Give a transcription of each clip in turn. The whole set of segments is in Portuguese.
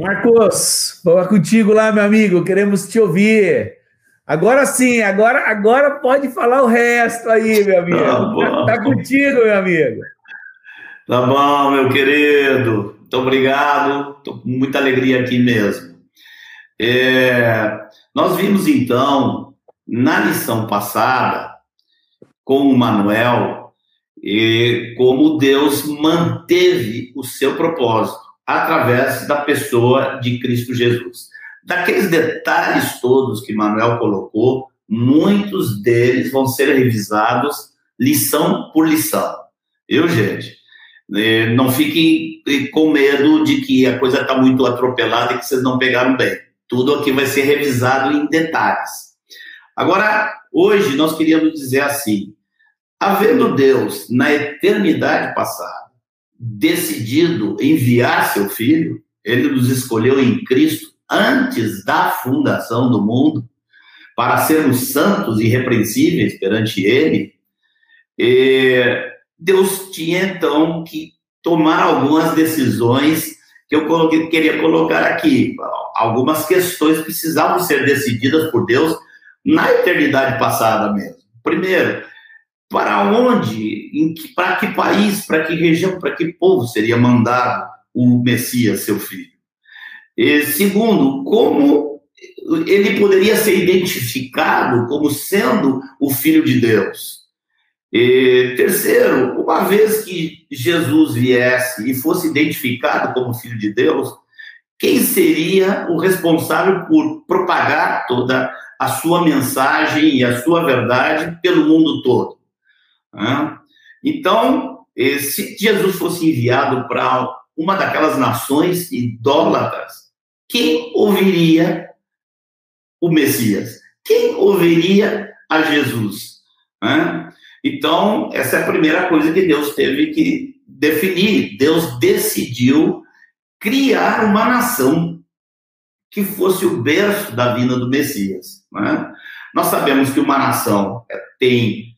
Marcos, vamos contigo lá, meu amigo. Queremos te ouvir. Agora sim, agora, agora pode falar o resto aí, meu amigo. Tá, tá contigo, meu amigo. Tá bom, meu querido. Muito obrigado. Estou com muita alegria aqui mesmo. É, nós vimos então, na lição passada, com o Manuel, e como Deus manteve o seu propósito através da pessoa de Cristo Jesus. Daqueles detalhes todos que Manuel colocou, muitos deles vão ser revisados lição por lição. Eu, gente, não fiquem com medo de que a coisa está muito atropelada e que vocês não pegaram bem. Tudo aqui vai ser revisado em detalhes. Agora, hoje nós queríamos dizer assim: havendo Deus na eternidade passada decidido enviar seu filho, ele nos escolheu em Cristo antes da fundação do mundo para sermos santos e irrepreensíveis perante ele. Deus tinha então que tomar algumas decisões que eu queria colocar aqui. Algumas questões precisavam ser decididas por Deus na eternidade passada mesmo. Primeiro, para onde, que, para que país, para que região, para que povo seria mandado o Messias, seu filho? E, segundo, como ele poderia ser identificado como sendo o filho de Deus? E, terceiro, uma vez que Jesus viesse e fosse identificado como Filho de Deus, quem seria o responsável por propagar toda a sua mensagem e a sua verdade pelo mundo todo? Então, se Jesus fosse enviado para uma daquelas nações idólatras, quem ouviria o Messias? Quem ouviria a Jesus? Então, essa é a primeira coisa que Deus teve que definir. Deus decidiu criar uma nação que fosse o berço da vinda do Messias. Né? Nós sabemos que uma nação é, tem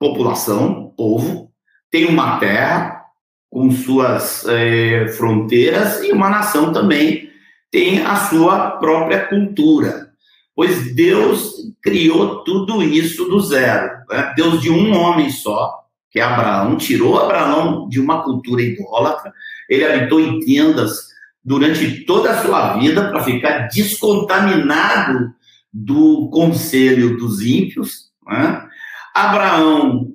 população, povo, tem uma terra com suas é, fronteiras e uma nação também tem a sua própria cultura. Pois Deus criou tudo isso do zero. Né? Deus de um homem só, que é Abraão, tirou Abraão de uma cultura idólatra, ele habitou em tendas durante toda a sua vida para ficar descontaminado do conselho dos ímpios. Né? Abraão,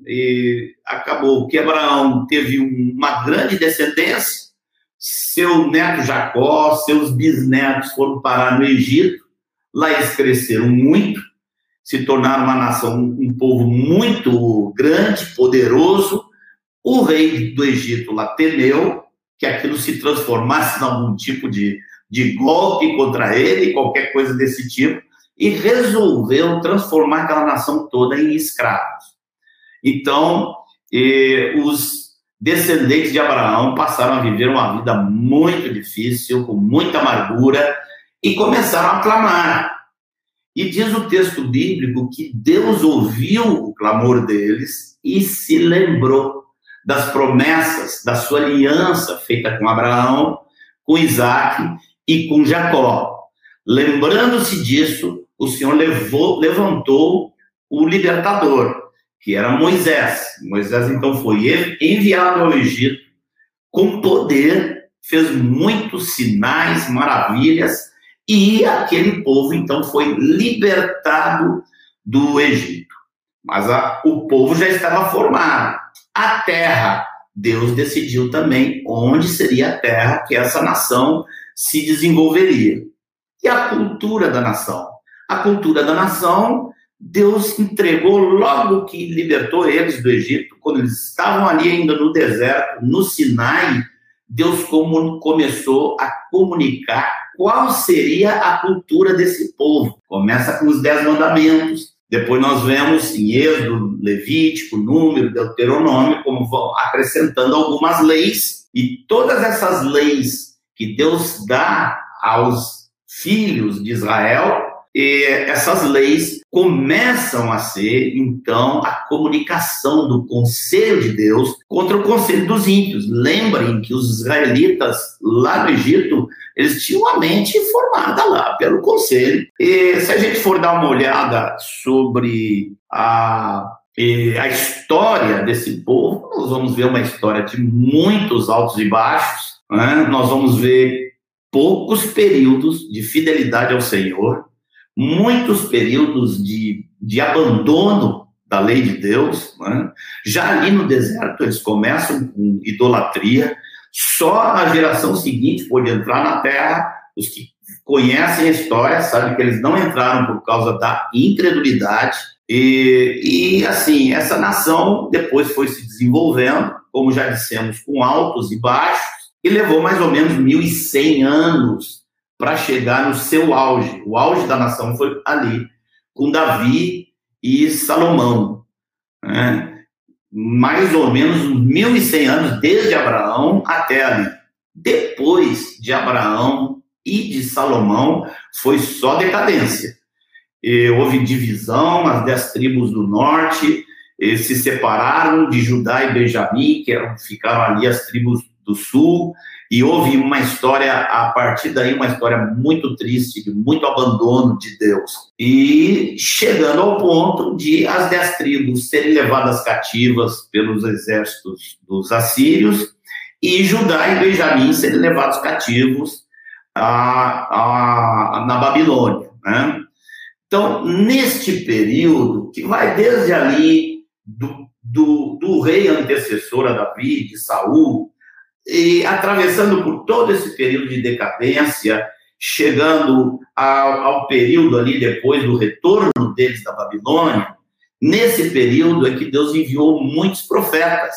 acabou que Abraão teve uma grande descendência, seu neto Jacó, seus bisnetos foram parar no Egito, lá eles cresceram muito, se tornaram uma nação, um povo muito grande, poderoso. O rei do Egito lá temeu que aquilo se transformasse em algum tipo de, de golpe contra ele, qualquer coisa desse tipo, e resolveu transformar aquela nação toda em escravos. Então, os descendentes de Abraão passaram a viver uma vida muito difícil, com muita amargura, e começaram a clamar. E diz o texto bíblico que Deus ouviu o clamor deles e se lembrou das promessas da sua aliança feita com Abraão, com Isaac e com Jacó. Lembrando-se disso, o Senhor levou, levantou o libertador, que era Moisés. Moisés então foi enviado ao Egito com poder, fez muitos sinais, maravilhas, e aquele povo então foi libertado do Egito. Mas a, o povo já estava formado. A terra, Deus decidiu também onde seria a terra que essa nação se desenvolveria. E a cultura da nação. A cultura da nação, Deus entregou logo que libertou eles do Egito, quando eles estavam ali ainda no deserto, no Sinai, Deus começou a comunicar qual seria a cultura desse povo. Começa com os Dez Mandamentos, depois nós vemos em Êxodo, Levítico, Número, Deuteronômio, como vão acrescentando algumas leis, e todas essas leis que Deus dá aos filhos de Israel, essas leis começam a ser, então, a comunicação do conselho de Deus contra o conselho dos ímpios. Lembrem que os israelitas lá no Egito eles tinham a mente formada lá pelo conselho. E se a gente for dar uma olhada sobre a, a história desse povo, nós vamos ver uma história de muitos altos e baixos, né? nós vamos ver poucos períodos de fidelidade ao Senhor, muitos períodos de, de abandono da lei de Deus. Né? Já ali no deserto, eles começam com idolatria, só a geração seguinte pôde entrar na terra. Os que conhecem a história sabem que eles não entraram por causa da incredulidade. E, e assim, essa nação depois foi se desenvolvendo, como já dissemos, com altos e baixos, e levou mais ou menos 1.100 anos para chegar no seu auge. O auge da nação foi ali, com Davi e Salomão. Né? mais ou menos 1.100 anos, desde Abraão até ali. Depois de Abraão e de Salomão, foi só decadência. E houve divisão, as dez tribos do norte se separaram de Judá e Benjamim, que eram, ficaram ali as tribos do sul, e houve uma história, a partir daí, uma história muito triste, de muito abandono de Deus. E chegando ao ponto de as dez tribos serem levadas cativas pelos exércitos dos assírios e Judá e Benjamim serem levados cativos a, a, na Babilônia. Né? Então, neste período, que vai desde ali do, do, do rei antecessor a Davi, de Saul, e atravessando por todo esse período de decadência, chegando ao, ao, período ali depois do retorno deles da Babilônia, nesse período é que Deus enviou muitos profetas.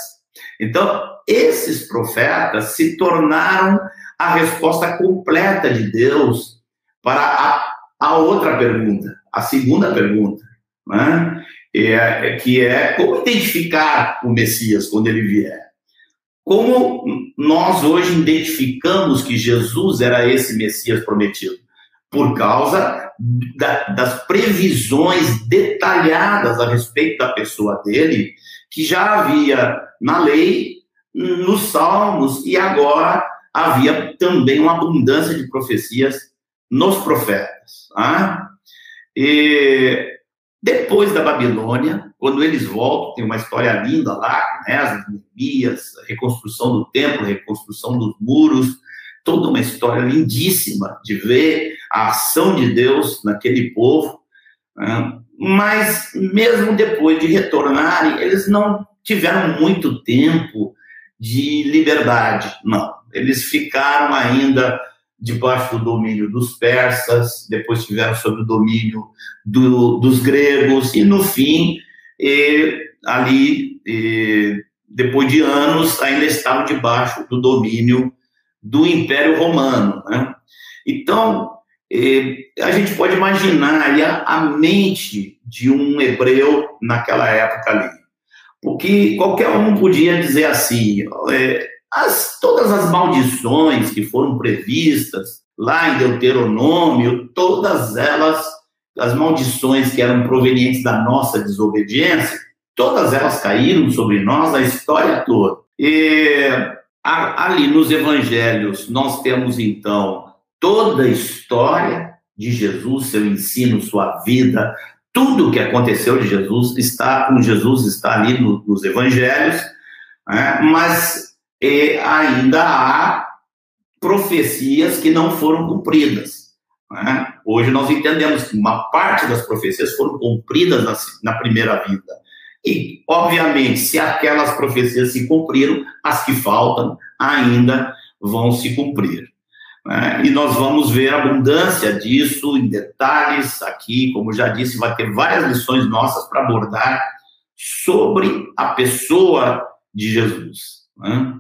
Então, esses profetas se tornaram a resposta completa de Deus para a, a outra pergunta, a segunda pergunta, né? é, é que é como identificar o Messias quando ele vier. Como nós hoje identificamos que Jesus era esse Messias prometido? Por causa da, das previsões detalhadas a respeito da pessoa dele, que já havia na lei, nos Salmos, e agora havia também uma abundância de profecias nos profetas. Tá? E depois da Babilônia, quando eles voltam, tem uma história linda lá, né, as Neemias, reconstrução do templo, reconstrução dos muros, toda uma história lindíssima de ver a ação de Deus naquele povo. Né? Mas, mesmo depois de retornarem, eles não tiveram muito tempo de liberdade, não. Eles ficaram ainda debaixo do domínio dos persas, depois tiveram sob o domínio do, dos gregos, e no fim, e, ali, e, depois de anos, ainda estavam debaixo do domínio do Império Romano. Né? Então, e, a gente pode imaginar a, a mente de um hebreu naquela época ali. Porque qualquer um podia dizer assim: é, as, todas as maldições que foram previstas lá em Deuteronômio, todas elas, as maldições que eram provenientes da nossa desobediência, todas elas caíram sobre nós a história toda. E ali nos evangelhos nós temos então toda a história de Jesus, seu ensino, sua vida, tudo o que aconteceu de Jesus está com Jesus está ali no, nos evangelhos, né? mas ainda há profecias que não foram cumpridas. Né? Hoje nós entendemos que uma parte das profecias foram cumpridas na, na primeira vida. E, obviamente, se aquelas profecias se cumpriram, as que faltam ainda vão se cumprir. Né? E nós vamos ver a abundância disso em detalhes aqui, como já disse, vai ter várias lições nossas para abordar sobre a pessoa de Jesus. Né?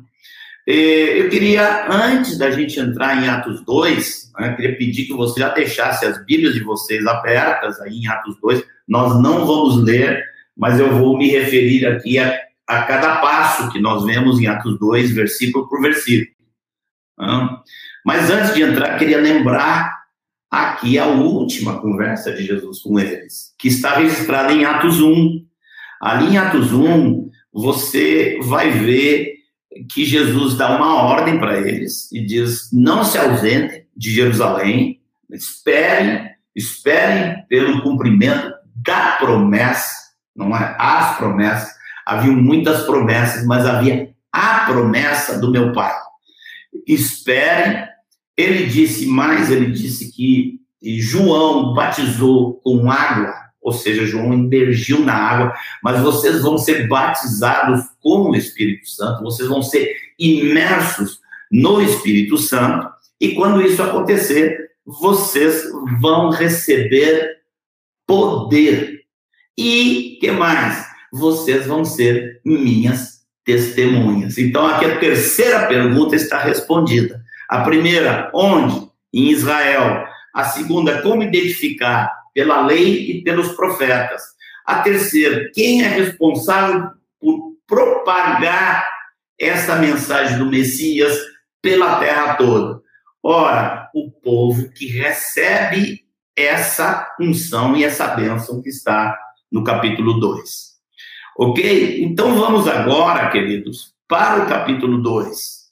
É, eu queria, antes da gente entrar em Atos 2, né, queria pedir que você já deixasse as Bíblias de vocês abertas aí em Atos 2. Nós não vamos ler, mas eu vou me referir aqui a, a cada passo que nós vemos em Atos 2, versículo por versículo. Mas antes de entrar, queria lembrar aqui a última conversa de Jesus com eles, que está registrada em Atos 1. Ali em Atos 1, você vai ver que Jesus dá uma ordem para eles e diz: não se ausentem, de Jerusalém, esperem, esperem pelo cumprimento da promessa, não é? As promessas. Havia muitas promessas, mas havia a promessa do meu pai. Esperem. Ele disse mais, ele disse que João batizou com água, ou seja, João emergiu na água, mas vocês vão ser batizados com o Espírito Santo, vocês vão ser imersos no Espírito Santo, e quando isso acontecer, vocês vão receber poder. E que mais? Vocês vão ser minhas testemunhas. Então, aqui a terceira pergunta está respondida. A primeira, onde? Em Israel. A segunda, como identificar? Pela lei e pelos profetas. A terceira, quem é responsável por propagar essa mensagem do Messias pela terra toda? Ora, o povo que recebe essa unção e essa bênção que está no capítulo 2. Ok? Então vamos agora, queridos, para o capítulo 2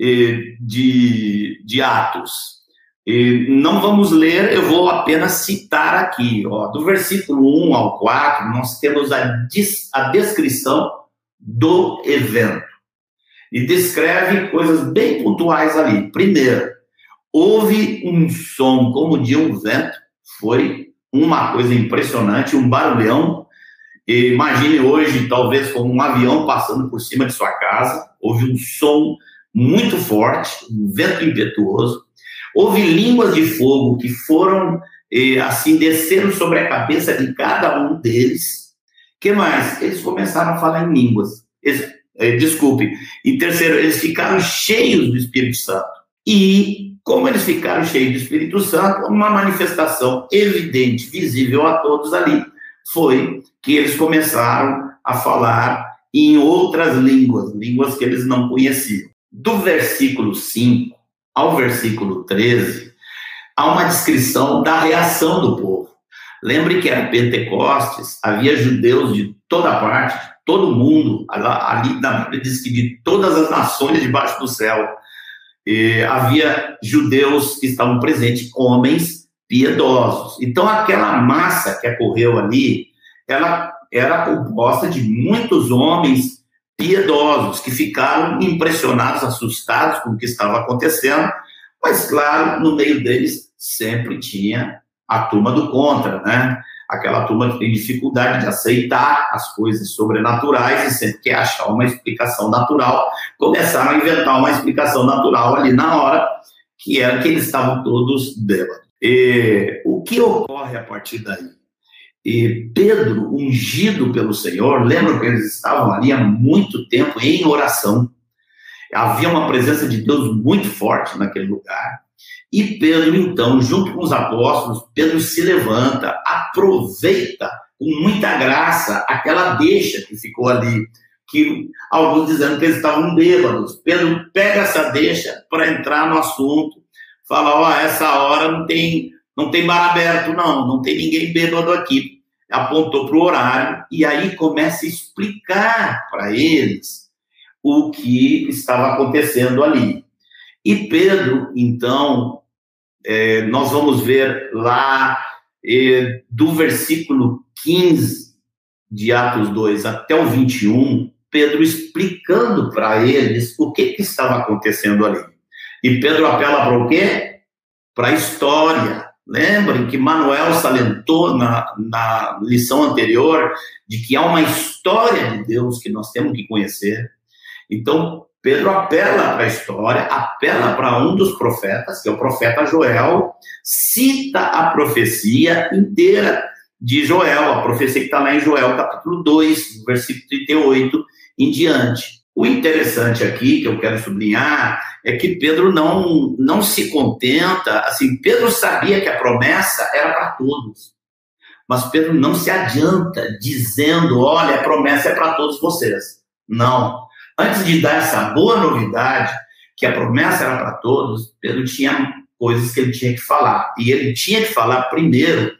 eh, de, de Atos. E não vamos ler, eu vou apenas citar aqui. Ó, do versículo 1 ao 4, nós temos a, a descrição do evento. E descreve coisas bem pontuais ali. Primeiro, houve um som como de um vento, foi uma coisa impressionante, um barulhão Imagine hoje, talvez, como um avião passando por cima de sua casa, houve um som muito forte, um vento impetuoso, houve línguas de fogo que foram, eh, assim, descendo sobre a cabeça de cada um deles. que mais? Eles começaram a falar em línguas. Eles, eh, desculpe. E terceiro, eles ficaram cheios do Espírito Santo. E, como eles ficaram cheios do Espírito Santo, uma manifestação evidente, visível a todos ali, foi que eles começaram a falar em outras línguas, línguas que eles não conheciam. Do versículo 5 ao versículo 13, há uma descrição da reação do povo. Lembre que era Pentecostes, havia judeus de toda parte, de todo mundo, ali na Bíblia diz que de todas as nações debaixo do céu. E havia judeus que estavam presentes, homens piedosos. Então, aquela massa que ocorreu ali, ela era composta de muitos homens piedosos que ficaram impressionados, assustados com o que estava acontecendo, mas, claro, no meio deles sempre tinha a turma do contra, né? Aquela turma que tem dificuldade de aceitar as coisas sobrenaturais e sempre quer achar uma explicação natural, começaram a inventar uma explicação natural ali na hora, que era que eles estavam todos bêbados. E, o que ocorre a partir daí? E Pedro, ungido pelo Senhor, lembra que eles estavam ali há muito tempo em oração. Havia uma presença de Deus muito forte naquele lugar. E Pedro, então, junto com os apóstolos, Pedro se levanta, aproveita com muita graça aquela deixa que ficou ali, que alguns dizendo que eles estavam bêbados. Pedro pega essa deixa para entrar no assunto fala, ó, oh, essa hora não tem, não tem bar aberto, não, não tem ninguém bêbado aqui. Apontou para o horário e aí começa a explicar para eles o que estava acontecendo ali. E Pedro, então, é, nós vamos ver lá é, do versículo 15 de Atos 2 até o 21, Pedro explicando para eles o que, que estava acontecendo ali. E Pedro apela para o quê? Para a história. Lembrem que Manuel salientou na, na lição anterior de que há uma história de Deus que nós temos que conhecer. Então, Pedro apela para a história, apela para um dos profetas, que é o profeta Joel, cita a profecia inteira de Joel, a profecia que está lá em Joel, capítulo 2, versículo 38 em diante. O interessante aqui, que eu quero sublinhar, é que Pedro não, não se contenta, assim, Pedro sabia que a promessa era para todos, mas Pedro não se adianta dizendo, olha, a promessa é para todos vocês. Não. Antes de dar essa boa novidade, que a promessa era para todos, Pedro tinha coisas que ele tinha que falar. E ele tinha que falar primeiro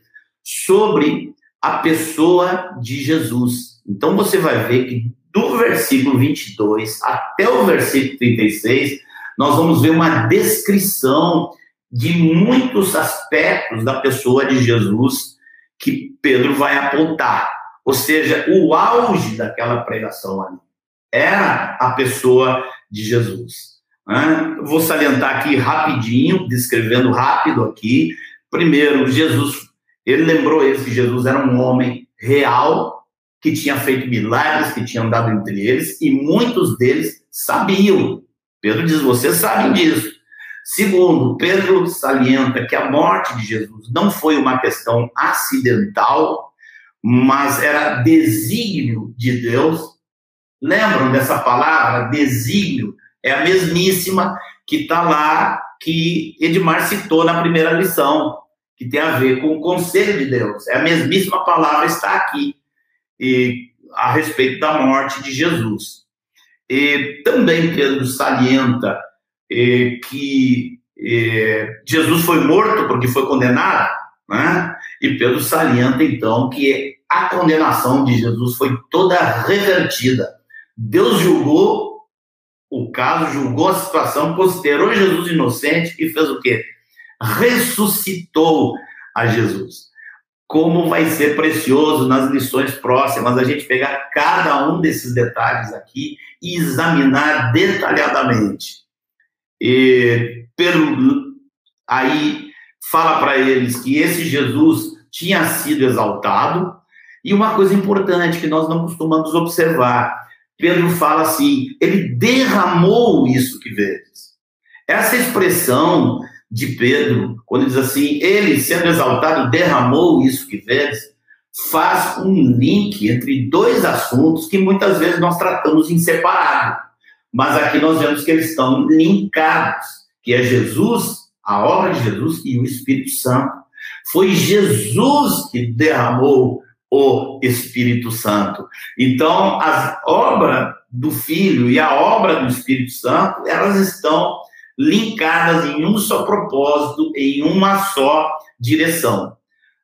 sobre a pessoa de Jesus. Então você vai ver que do versículo 22 até o versículo 36, nós vamos ver uma descrição de muitos aspectos da pessoa de Jesus que Pedro vai apontar. Ou seja, o auge daquela pregação ali era a pessoa de Jesus. Vou salientar aqui rapidinho, descrevendo rápido aqui. Primeiro, Jesus, ele lembrou que Jesus era um homem real, que tinha feito milagres, que tinha andado entre eles, e muitos deles sabiam. Pedro diz: vocês sabem disso. Segundo, Pedro salienta que a morte de Jesus não foi uma questão acidental, mas era desígnio de Deus. Lembram dessa palavra, desígnio? É a mesmíssima que está lá, que Edmar citou na primeira lição, que tem a ver com o conselho de Deus. É a mesmíssima palavra está aqui, e, a respeito da morte de Jesus. E também Pedro salienta que Jesus foi morto porque foi condenado, né? E Pedro salienta então que a condenação de Jesus foi toda revertida. Deus julgou o caso, julgou a situação, considerou Jesus inocente e fez o quê? Ressuscitou a Jesus. Como vai ser precioso nas lições próximas a gente pegar cada um desses detalhes aqui e examinar detalhadamente. E Pedro aí fala para eles que esse Jesus tinha sido exaltado. E uma coisa importante que nós não costumamos observar, Pedro fala assim: ele derramou isso que vedes. Essa expressão de Pedro, quando diz assim, ele sendo exaltado, derramou isso que vedes, faz um link entre dois assuntos que muitas vezes nós tratamos em separado. Mas aqui nós vemos que eles estão linkados, que é Jesus, a obra de Jesus e o Espírito Santo. Foi Jesus que derramou o Espírito Santo. Então, a obra do Filho e a obra do Espírito Santo, elas estão linkadas em um só propósito, em uma só direção.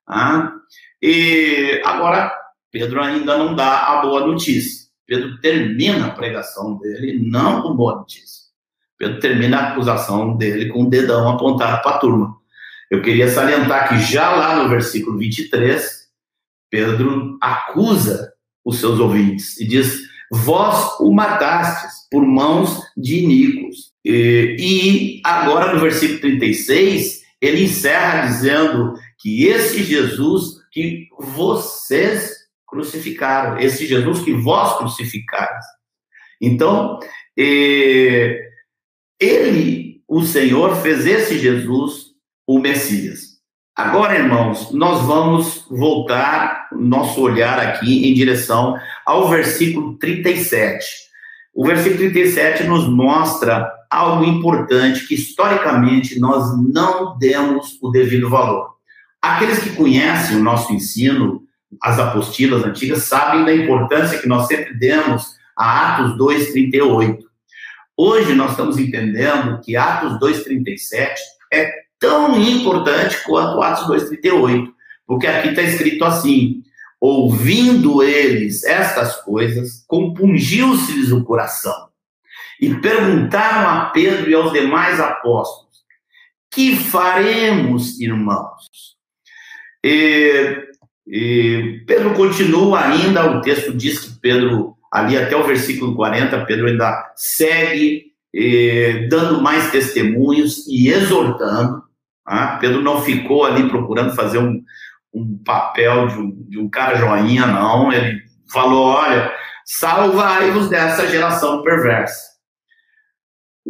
Ah? E agora, Pedro ainda não dá a boa notícia. Pedro termina a pregação dele não com boa notícia. Pedro termina a acusação dele com o dedão apontado para a turma. Eu queria salientar que já lá no versículo 23, Pedro acusa os seus ouvintes e diz: Vós o matastes por mãos de iníquos. E, agora no versículo 36, ele encerra dizendo que esse Jesus que vocês crucificaram, esse Jesus que vós crucificaram. Então, ele, o Senhor, fez esse Jesus o Messias. Agora, irmãos, nós vamos voltar nosso olhar aqui em direção ao versículo 37. O versículo 37 nos mostra algo importante que historicamente nós não demos o devido valor. Aqueles que conhecem o nosso ensino as apostilas antigas sabem da importância que nós sempre demos a Atos 2:38. Hoje nós estamos entendendo que Atos 2:37 é tão importante quanto Atos 2:38, porque aqui está escrito assim: ouvindo eles estas coisas, compungiu-se-lhes o coração e perguntaram a Pedro e aos demais apóstolos: Que faremos, irmãos? E e Pedro continua ainda, o texto diz que Pedro, ali até o versículo 40, Pedro ainda segue dando mais testemunhos e exortando. Tá? Pedro não ficou ali procurando fazer um, um papel de um, de um cara joinha, não. Ele falou: olha, salvai-vos dessa geração perversa.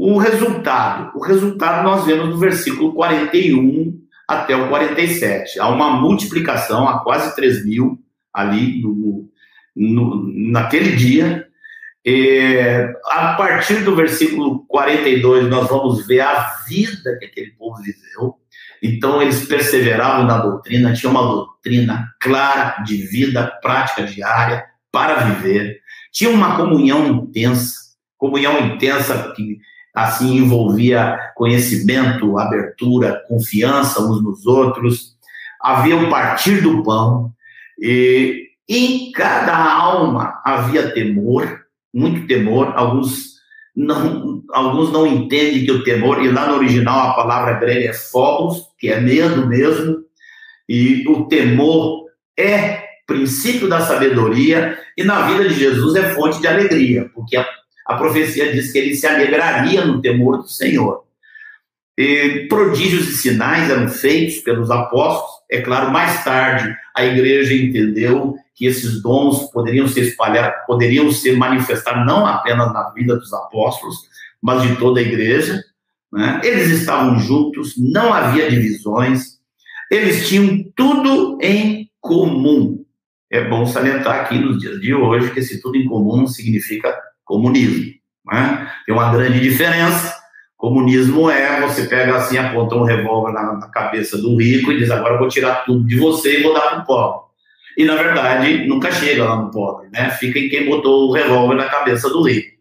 O resultado, o resultado nós vemos no versículo 41 até o 47. Há uma multiplicação a quase 3 mil ali no, no, naquele dia. É, a partir do versículo 42, nós vamos ver a vida que aquele povo viveu. Então, eles perseveravam na doutrina, tinha uma doutrina clara de vida, prática diária para viver. Tinha uma comunhão intensa, comunhão intensa que assim envolvia conhecimento, abertura, confiança uns nos outros, havia o partir do pão, e em cada alma havia temor, muito temor, alguns não, alguns não entendem que o temor, e lá no original a palavra grega é phobos, que é medo mesmo, e o temor é princípio da sabedoria, e na vida de Jesus é fonte de alegria, porque a, a profecia diz que ele se alegraria no temor do Senhor. E prodígios e sinais eram feitos pelos apóstolos. É claro, mais tarde a igreja entendeu que esses dons poderiam se espalhar, poderiam se manifestar não apenas na vida dos apóstolos, mas de toda a igreja. Né? Eles estavam juntos, não havia divisões, eles tinham tudo em comum. É bom salientar aqui nos dias de hoje que esse tudo em comum significa comunismo. Né? Tem uma grande diferença Comunismo é você pega assim, aponta um revólver na, na cabeça do rico e diz: agora eu vou tirar tudo de você e vou dar para o pobre. E na verdade nunca chega lá no pobre, né? Fica em quem botou o revólver na cabeça do rico.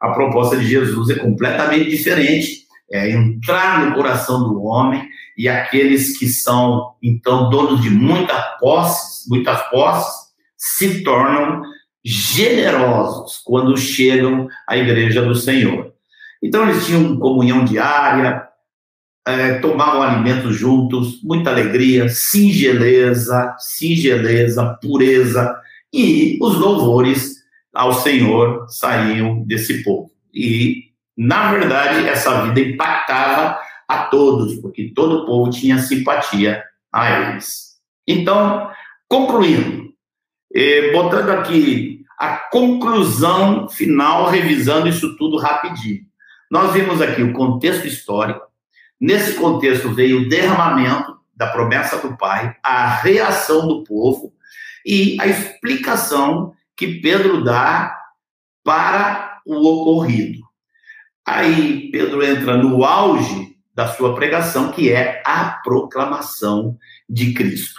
A proposta de Jesus é completamente diferente. É entrar no coração do homem e aqueles que são então donos de muita posses, muitas posses, se tornam generosos quando chegam à igreja do Senhor. Então eles tinham comunhão diária, é, tomavam alimentos juntos, muita alegria, singeleza, singeleza, pureza, e os louvores ao Senhor saíam desse povo. E, na verdade, essa vida impactava a todos, porque todo o povo tinha simpatia a eles. Então, concluindo, eh, botando aqui a conclusão final, revisando isso tudo rapidinho. Nós vimos aqui o contexto histórico. Nesse contexto veio o derramamento da promessa do Pai, a reação do povo e a explicação que Pedro dá para o ocorrido. Aí Pedro entra no auge da sua pregação, que é a proclamação de Cristo.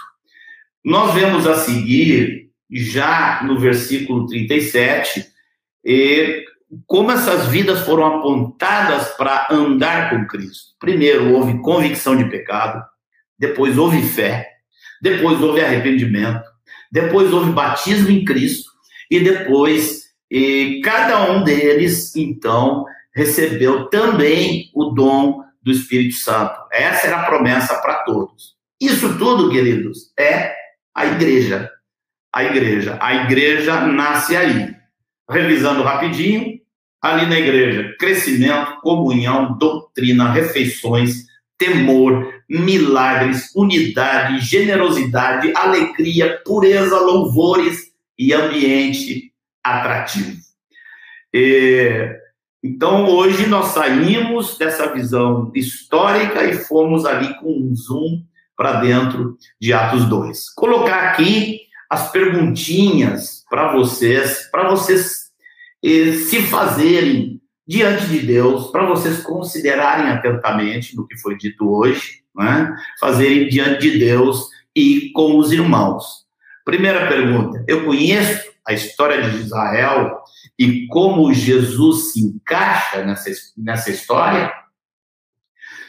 Nós vemos a seguir, já no versículo 37, e como essas vidas foram apontadas para andar com Cristo. Primeiro houve convicção de pecado, depois houve fé, depois houve arrependimento, depois houve batismo em Cristo e depois e cada um deles então recebeu também o dom do Espírito Santo. Essa era a promessa para todos. Isso tudo, queridos, é a igreja. A igreja. A igreja nasce aí. Revisando rapidinho, ali na igreja: crescimento, comunhão, doutrina, refeições, temor, milagres, unidade, generosidade, alegria, pureza, louvores e ambiente atrativo. E, então, hoje nós saímos dessa visão histórica e fomos ali com um zoom para dentro de Atos 2. Colocar aqui as perguntinhas para vocês, para vocês se fazerem diante de Deus, para vocês considerarem atentamente no que foi dito hoje, né? fazerem diante de Deus e com os irmãos. Primeira pergunta: eu conheço a história de Israel e como Jesus se encaixa nessa, nessa história?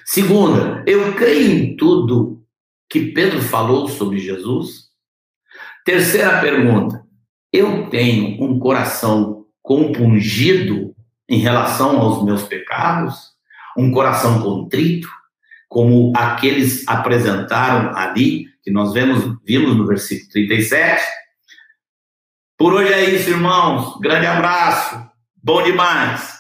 Segunda, eu creio em tudo que Pedro falou sobre Jesus? Terceira pergunta, eu tenho um coração compungido em relação aos meus pecados, um coração contrito, como aqueles apresentaram ali, que nós vemos, vimos no versículo 37. Por hoje é isso, irmãos. Grande abraço. Bom demais.